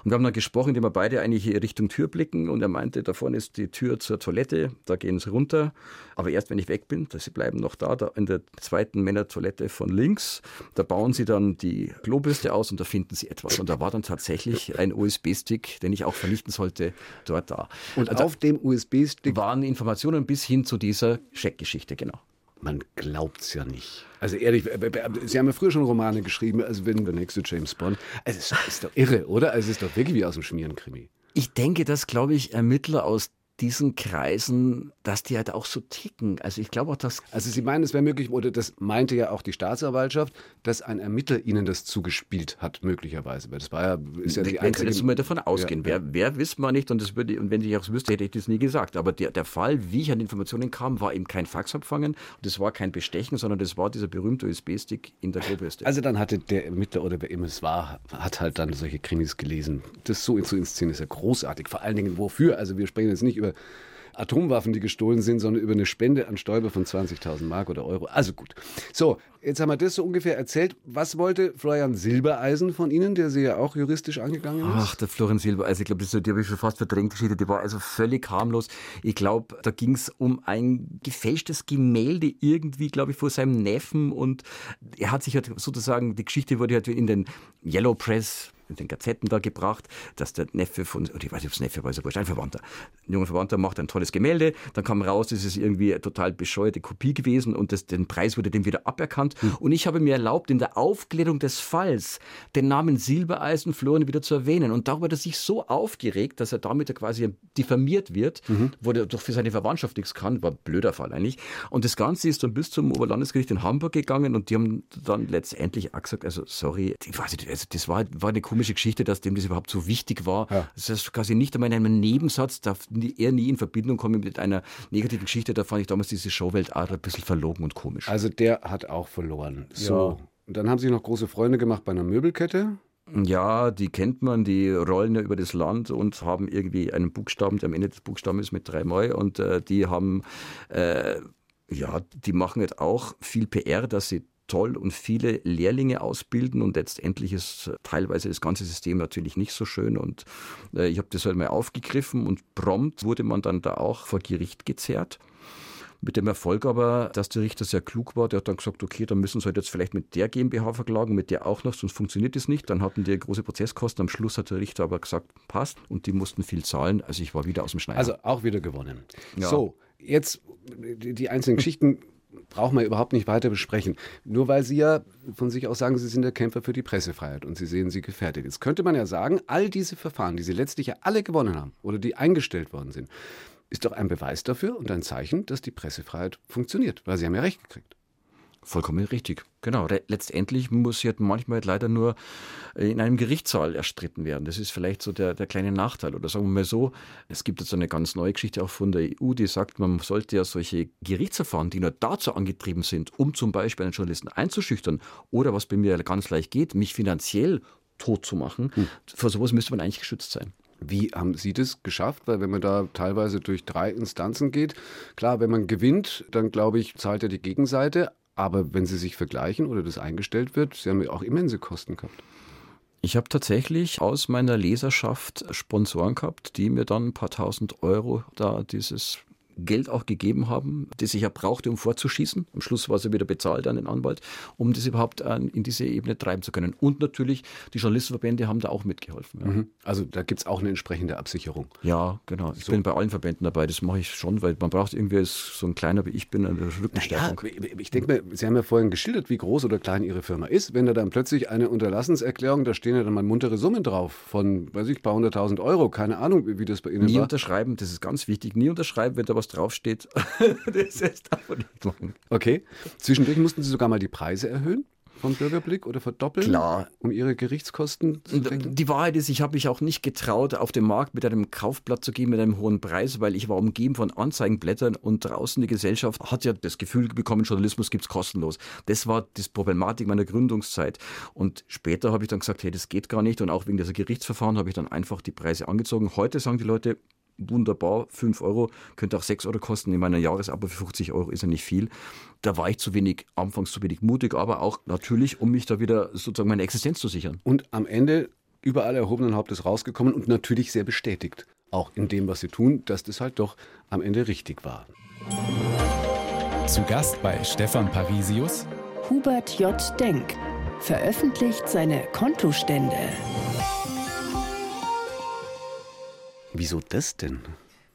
Und wir haben dann gesprochen, indem wir beide eigentlich Richtung Tür blicken. Und er meinte, da vorne ist die Tür zur Toilette, da gehen sie runter. Aber erst wenn ich weg bin, sie bleiben noch da, da in der zweiten Männertoilette von links. Da bauen sie dann die Klobürste aus und da finden sie etwas. Und da war dann tatsächlich ein USB-Stick, den ich auch vernichten sollte, dort da.
Und also auf dem USB-Stick
waren Informationen bis hin zu dieser Scheckgeschichte, genau.
Man glaubt es ja nicht. Also ehrlich, Sie haben ja früher schon Romane geschrieben, also wenn der nächste James Bond. Also es ist, ist doch irre, oder? Also es ist doch wirklich wie aus dem Schmierenkrimi.
Ich denke, dass, glaube ich, Ermittler aus diesen Kreisen, dass die halt auch so ticken. Also ich glaube auch, dass...
Also Sie meinen, es wäre möglich, oder das meinte ja auch die Staatsanwaltschaft, dass ein Ermittler Ihnen das zugespielt hat, möglicherweise. Weil das war ja, ist ja die einzige...
Jetzt mal davon ausgehen. Ja, wer, wer wissen wir nicht und, das würde, und wenn ich auch wüsste, hätte ich das nie gesagt. Aber der, der Fall, wie ich an Informationen kam, war eben kein Faxabfangen und das war kein Bestechen, sondern das war dieser berühmte USB-Stick in der Klobürste.
Also dann hatte der Ermittler oder wer immer es war, hat halt dann solche Krimis gelesen. Das so zu inszenieren ist ja großartig. Vor allen Dingen wofür? Also wir sprechen jetzt nicht über Atomwaffen, die gestohlen sind, sondern über eine Spende an Stäuber von 20.000 Mark oder Euro. Also gut. So, jetzt haben wir das so ungefähr erzählt. Was wollte Florian Silbereisen von Ihnen, der Sie ja auch juristisch angegangen ist?
Ach, der Florian Silbereisen, ich glaube, die habe ich schon fast verdrängt, Geschichte. Die war also völlig harmlos. Ich glaube, da ging es um ein gefälschtes Gemälde irgendwie, glaube ich, vor seinem Neffen und er hat sich halt sozusagen, die Geschichte wurde halt in den Yellow Press in den Gazetten da gebracht, dass der Neffe von, oder ich weiß nicht, ob es Neffe war, ist ein Verwandter. Ein junger Verwandter macht ein tolles Gemälde, dann kam raus, das ist irgendwie eine total bescheuerte Kopie gewesen und das, den Preis wurde dem wieder aberkannt. Mhm. Und ich habe mir erlaubt, in der Aufklärung des Falls den Namen Silbereisen Florian wieder zu erwähnen. Und darüber hat er sich so aufgeregt, dass er damit quasi diffamiert wird, mhm. wo er doch für seine Verwandtschaft nichts kann, war ein blöder Fall eigentlich. Und das Ganze ist dann bis zum Oberlandesgericht in Hamburg gegangen und die haben dann letztendlich auch gesagt, also sorry, ich weiß nicht, also das war, war eine komische Geschichte, dass dem das überhaupt so wichtig war. Ja. Das heißt quasi nicht einmal in einem Nebensatz, darf er nie in Verbindung kommen mit einer negativen Geschichte. Da fand ich damals diese Showwelt ein bisschen verlogen und komisch.
Also der hat auch verloren. So. Ja. Und dann haben Sie noch große Freunde gemacht bei einer Möbelkette.
Ja, die kennt man, die rollen ja über das Land und haben irgendwie einen Buchstaben, der am Ende des Buchstabens ist mit dreimal und äh, die haben, äh, ja, die machen jetzt auch viel PR, dass sie toll und viele Lehrlinge ausbilden und letztendlich ist teilweise das ganze System natürlich nicht so schön und äh, ich habe das halt mal aufgegriffen und prompt wurde man dann da auch vor Gericht gezerrt. Mit dem Erfolg aber, dass der Richter sehr klug war, der hat dann gesagt, okay, dann müssen sie halt jetzt vielleicht mit der GmbH verklagen, mit der auch noch, sonst funktioniert das nicht. Dann hatten die große Prozesskosten. Am Schluss hat der Richter aber gesagt, passt und die mussten viel zahlen. Also ich war wieder aus dem Schneider.
Also auch wieder gewonnen. Ja. So, jetzt die einzelnen Geschichten brauchen wir überhaupt nicht weiter besprechen. Nur weil Sie ja von sich aus sagen, Sie sind der Kämpfer für die Pressefreiheit und Sie sehen sie gefährdet. Jetzt könnte man ja sagen, all diese Verfahren, die Sie letztlich ja alle gewonnen haben oder die eingestellt worden sind, ist doch ein Beweis dafür und ein Zeichen, dass die Pressefreiheit funktioniert, weil Sie haben ja recht gekriegt.
Vollkommen richtig. Genau. Letztendlich muss halt manchmal leider nur in einem Gerichtssaal erstritten werden. Das ist vielleicht so der, der kleine Nachteil. Oder sagen wir mal so, es gibt jetzt eine ganz neue Geschichte auch von der EU, die sagt, man sollte ja solche Gerichtsverfahren, die nur dazu angetrieben sind, um zum Beispiel einen Journalisten einzuschüchtern oder was bei mir ganz leicht geht, mich finanziell tot zu machen, hm. vor sowas müsste man eigentlich geschützt sein.
Wie haben Sie das geschafft? Weil wenn man da teilweise durch drei Instanzen geht, klar, wenn man gewinnt, dann glaube ich, zahlt ja die Gegenseite. Aber wenn Sie sich vergleichen oder das eingestellt wird, Sie haben ja auch immense Kosten gehabt.
Ich habe tatsächlich aus meiner Leserschaft Sponsoren gehabt, die mir dann ein paar tausend Euro da dieses Geld auch gegeben haben, das ich ja brauchte, um vorzuschießen. Am Schluss war sie wieder bezahlt an den Anwalt, um das überhaupt in diese Ebene treiben zu können. Und natürlich, die Journalistenverbände haben da auch mitgeholfen. Ja. Mhm.
Also da gibt es auch eine entsprechende Absicherung.
Ja, genau. Ich so. bin bei allen Verbänden dabei, das mache ich schon, weil man braucht irgendwie so ein kleiner wie ich bin eine Rückenstärkung.
Naja, ich denke mir, Sie haben ja vorhin geschildert, wie groß oder klein Ihre Firma ist. Wenn da dann plötzlich eine Unterlassenserklärung, da stehen ja dann mal muntere Summen drauf von, weiß ich, ein paar hunderttausend Euro. Keine Ahnung, wie das bei Ihnen
nie
war.
Nie unterschreiben, das ist ganz wichtig. Nie unterschreiben, wenn da was draufsteht. das
ist davon nicht machen. Okay. Zwischendurch mussten Sie sogar mal die Preise erhöhen? vom Bürgerblick oder verdoppeln?
Klar.
Um ihre Gerichtskosten zu
denken? Die Wahrheit ist, ich habe mich auch nicht getraut, auf den Markt mit einem Kaufblatt zu gehen mit einem hohen Preis, weil ich war umgeben von Anzeigenblättern und draußen die Gesellschaft hat ja das Gefühl bekommen, Journalismus gibt es kostenlos. Das war die Problematik meiner Gründungszeit. Und später habe ich dann gesagt, hey, das geht gar nicht. Und auch wegen dieser Gerichtsverfahren habe ich dann einfach die Preise angezogen. Heute sagen die Leute, wunderbar, 5 Euro, könnte auch 6 Euro kosten. In meiner Jahresabo für 50 Euro ist ja nicht viel. Da war ich zu wenig, anfangs zu wenig mutig, aber auch natürlich, um mich da wieder sozusagen meine Existenz zu sichern.
Und am Ende überall erhobenen Hauptes rausgekommen und natürlich sehr bestätigt, auch in dem, was sie tun, dass das halt doch am Ende richtig war.
Zu Gast bei Stefan Parisius
Hubert J. Denk veröffentlicht seine Kontostände.
Wieso das denn?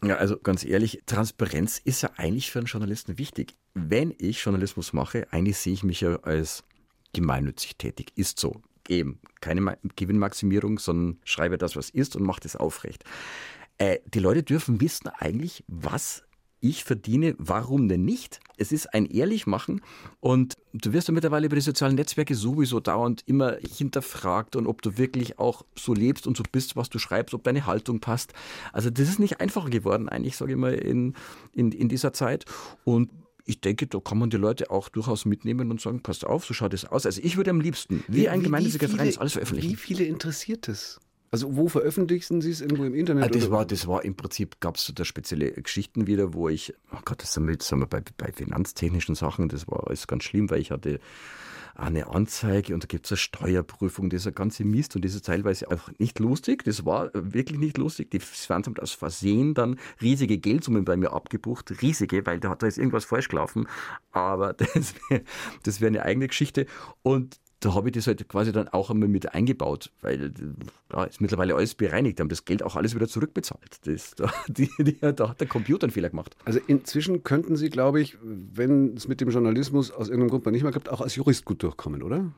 Ja, also ganz ehrlich, Transparenz ist ja eigentlich für einen Journalisten wichtig. Wenn ich Journalismus mache, eigentlich sehe ich mich ja als gemeinnützig tätig. Ist so. Eben keine Gewinnmaximierung, sondern schreibe das, was ist und mache das aufrecht. Äh, die Leute dürfen wissen eigentlich, was ich verdiene, warum denn nicht? Es ist ein Ehrlichmachen und du wirst ja mittlerweile über die sozialen Netzwerke sowieso dauernd immer hinterfragt und ob du wirklich auch so lebst und so bist, was du schreibst, ob deine Haltung passt. Also das ist nicht einfacher geworden eigentlich, sage ich mal, in, in, in dieser Zeit und ich denke, da kann man die Leute auch durchaus mitnehmen und sagen, passt auf, so schaut es aus. Also ich würde am liebsten, wie, wie ein gemeinnütziger Verein, alles veröffentlichen.
Wie viele interessiert es? Also wo veröffentlichen Sie es irgendwo im Internet? Ah,
das, war, das war im Prinzip, gab es da spezielle Geschichten wieder, wo ich, oh Gott, das sind wir, das sind wir bei, bei finanztechnischen Sachen, das war alles ganz schlimm, weil ich hatte eine Anzeige und da gibt es eine Steuerprüfung, dieser ganze Mist und das ist teilweise einfach nicht lustig. Das war wirklich nicht lustig. Die Finanzamt aus Versehen dann riesige Geldsummen bei mir abgebucht, riesige, weil da hat da ist irgendwas falsch gelaufen. Aber das wäre das wär eine eigene Geschichte. Und da habe ich das halt quasi dann auch einmal mit eingebaut, weil da ist mittlerweile alles bereinigt, haben das Geld auch alles wieder zurückbezahlt. Das, da, die, die, da hat der Computer einen Fehler gemacht.
Also inzwischen könnten Sie, glaube ich, wenn es mit dem Journalismus aus irgendeinem Grund mal nicht mehr gibt, auch als Jurist gut durchkommen, oder?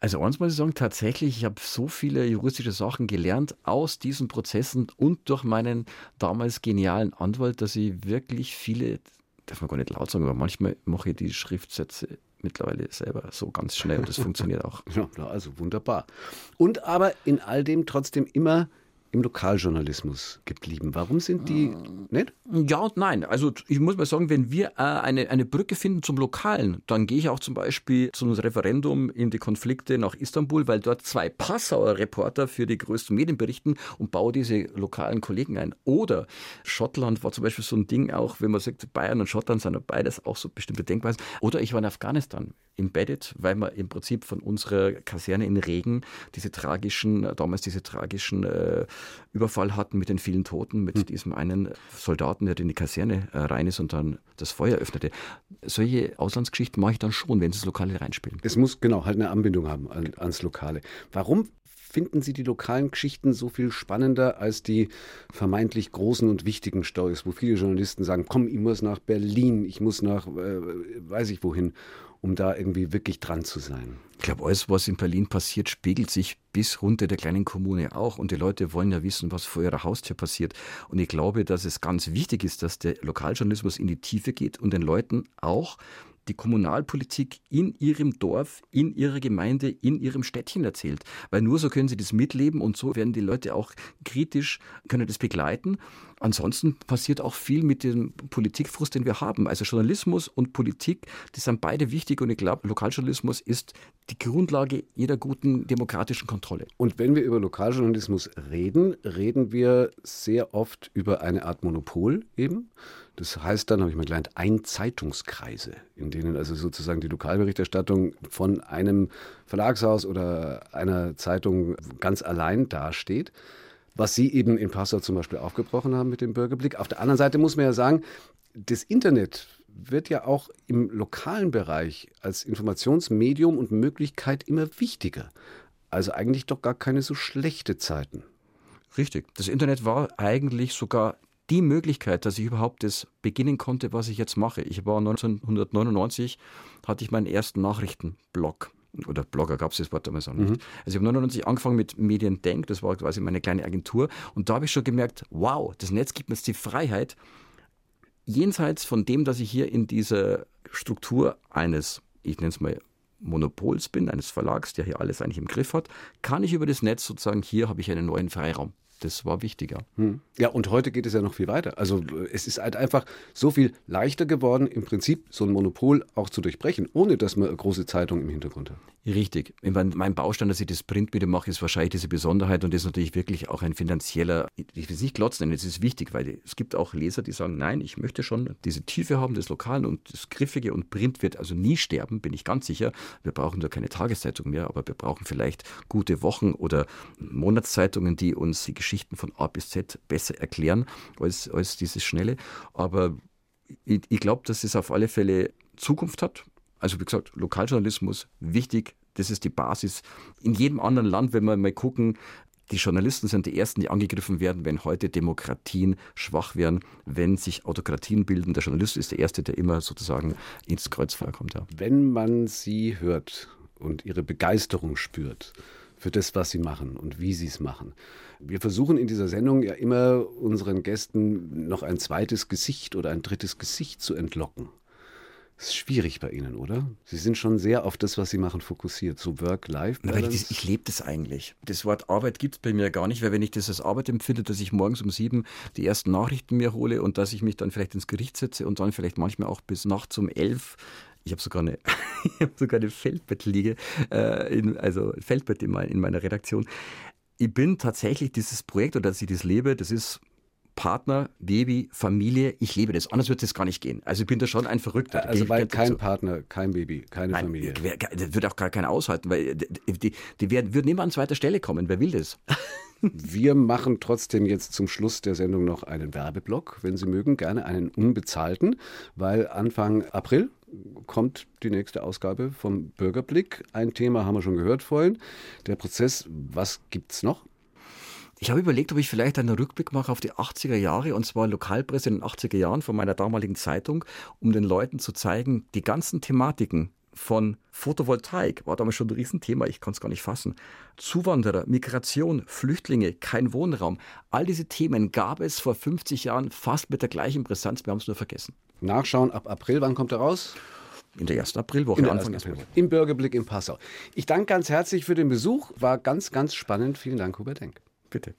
Also eins muss ich sagen, tatsächlich, ich habe so viele juristische Sachen gelernt aus diesen Prozessen und durch meinen damals genialen Anwalt, dass ich wirklich viele, darf man gar nicht laut sagen, aber manchmal mache ich die Schriftsätze mittlerweile selber so ganz schnell und das funktioniert auch.
Ja, also wunderbar. Und aber in all dem trotzdem immer im Lokaljournalismus geblieben. Warum sind die
äh, nicht? Ja und nein. Also ich muss mal sagen, wenn wir äh, eine, eine Brücke finden zum Lokalen, dann gehe ich auch zum Beispiel zum Referendum in die Konflikte nach Istanbul, weil dort zwei Passauer Reporter für die größten Medien berichten und baue diese lokalen Kollegen ein. Oder Schottland war zum Beispiel so ein Ding auch, wenn man sagt, Bayern und Schottland sind beides auch so bestimmte Denkweisen. Oder ich war in Afghanistan embedded, weil man im Prinzip von unserer Kaserne in Regen diese tragischen, damals diese tragischen äh, Überfall hatten mit den vielen Toten, mit hm. diesem einen Soldaten, der in die Kaserne äh, rein ist und dann das Feuer öffnete. Solche Auslandsgeschichten mache ich dann schon, wenn sie das Lokale reinspielen.
Es muss genau halt eine Anbindung haben an, ans Lokale. Warum finden Sie die lokalen Geschichten so viel spannender als die vermeintlich großen und wichtigen Stories, wo viele Journalisten sagen, komm, ich muss nach Berlin, ich muss nach, äh, weiß ich wohin um da irgendwie wirklich dran zu sein.
Ich glaube, alles, was in Berlin passiert, spiegelt sich bis runter der kleinen Kommune auch. Und die Leute wollen ja wissen, was vor ihrer Haustür passiert. Und ich glaube, dass es ganz wichtig ist, dass der Lokaljournalismus in die Tiefe geht und den Leuten auch die Kommunalpolitik in ihrem Dorf, in ihrer Gemeinde, in ihrem Städtchen erzählt. Weil nur so können sie das mitleben und so werden die Leute auch kritisch, können das begleiten. Ansonsten passiert auch viel mit dem Politikfrust, den wir haben. Also Journalismus und Politik, die sind beide wichtig und ich glaube, Lokaljournalismus ist die Grundlage jeder guten demokratischen Kontrolle.
Und wenn wir über Lokaljournalismus reden, reden wir sehr oft über eine Art Monopol eben. Das heißt dann, habe ich mal gelernt, Einzeitungskreise, in denen also sozusagen die Lokalberichterstattung von einem Verlagshaus oder einer Zeitung ganz allein dasteht. Was Sie eben in Passau zum Beispiel aufgebrochen haben mit dem Bürgerblick. Auf der anderen Seite muss man ja sagen, das Internet wird ja auch im lokalen Bereich als Informationsmedium und Möglichkeit immer wichtiger. Also eigentlich doch gar keine so schlechte Zeiten.
Richtig. Das Internet war eigentlich sogar die Möglichkeit, dass ich überhaupt das beginnen konnte, was ich jetzt mache. Ich war 1999, hatte ich meinen ersten Nachrichtenblog. Oder Blogger gab es das Wort damals noch nicht. Mhm. Also ich habe 1999 angefangen mit Mediendenk, das war quasi meine kleine Agentur. Und da habe ich schon gemerkt, wow, das Netz gibt mir jetzt die Freiheit, jenseits von dem, dass ich hier in dieser Struktur eines, ich nenne es mal Monopols bin, eines Verlags, der hier alles eigentlich im Griff hat, kann ich über das Netz sozusagen, hier habe ich einen neuen Freiraum das war wichtiger.
Hm. Ja, und heute geht es ja noch viel weiter. Also es ist halt einfach so viel leichter geworden, im Prinzip so ein Monopol auch zu durchbrechen, ohne dass man eine große Zeitung im Hintergrund hat.
Richtig. Ich meine, mein Baustein, dass ich das Printmedium mache, ist wahrscheinlich diese Besonderheit und das ist natürlich wirklich auch ein finanzieller, ich will es nicht glotzen, es ist wichtig, weil es gibt auch Leser, die sagen, nein, ich möchte schon diese Tiefe haben, das Lokale und das Griffige und Print wird also nie sterben, bin ich ganz sicher. Wir brauchen da keine Tageszeitung mehr, aber wir brauchen vielleicht gute Wochen oder Monatszeitungen, die uns die Geschichten von A bis Z besser erklären als, als dieses Schnelle. Aber ich, ich glaube, dass es auf alle Fälle Zukunft hat. Also wie gesagt, Lokaljournalismus wichtig, das ist die Basis. In jedem anderen Land, wenn wir mal gucken, die Journalisten sind die Ersten, die angegriffen werden, wenn heute Demokratien schwach werden, wenn sich Autokratien bilden. Der Journalist ist der Erste, der immer sozusagen ins Kreuzfeuer kommt. Ja.
Wenn man sie hört und ihre Begeisterung spürt, für das, was sie machen und wie sie es machen. Wir versuchen in dieser Sendung ja immer unseren Gästen noch ein zweites Gesicht oder ein drittes Gesicht zu entlocken. Ist schwierig bei Ihnen, oder? Sie sind schon sehr auf das, was Sie machen, fokussiert. So Work-Life-Balance.
Ich, ich lebe das eigentlich. Das Wort Arbeit gibt es bei mir gar nicht, weil wenn ich das als Arbeit empfinde, dass ich morgens um sieben die ersten Nachrichten mir hole und dass ich mich dann vielleicht ins Gericht setze und dann vielleicht manchmal auch bis nachts um elf ich habe sogar eine, sogar eine Feldbettliege, äh, also Feldbett in, mein, in meiner Redaktion. Ich bin tatsächlich dieses Projekt oder dass ich das lebe, das ist Partner, Baby, Familie, ich lebe das. Anders wird es gar nicht gehen. Also ich bin da schon ein Verrückter.
Also weil kein dazu. Partner, kein Baby, keine Nein, Familie.
Das wird auch gar keiner aushalten, weil die, die werden, würden immer an zweiter Stelle kommen. Wer will das?
Wir machen trotzdem jetzt zum Schluss der Sendung noch einen Werbeblock, wenn Sie mögen, gerne einen unbezahlten, weil Anfang April kommt die nächste Ausgabe vom Bürgerblick. Ein Thema haben wir schon gehört vorhin. Der Prozess, was gibt es noch?
Ich habe überlegt, ob ich vielleicht einen Rückblick mache auf die 80er Jahre, und zwar Lokalpresse in den 80er Jahren von meiner damaligen Zeitung, um den Leuten zu zeigen, die ganzen Thematiken, von Photovoltaik war damals schon ein Riesenthema, ich kann es gar nicht fassen. Zuwanderer, Migration, Flüchtlinge, kein Wohnraum. All diese Themen gab es vor 50 Jahren fast mit der gleichen Brisanz, wir haben es nur vergessen.
Nachschauen ab April, wann kommt er raus?
In der ersten Aprilwoche.
Der ersten Aprilwoche. Im Bürgerblick in Passau. Ich danke ganz herzlich für den Besuch, war ganz, ganz spannend. Vielen Dank, Hubert Denk.
Bitte.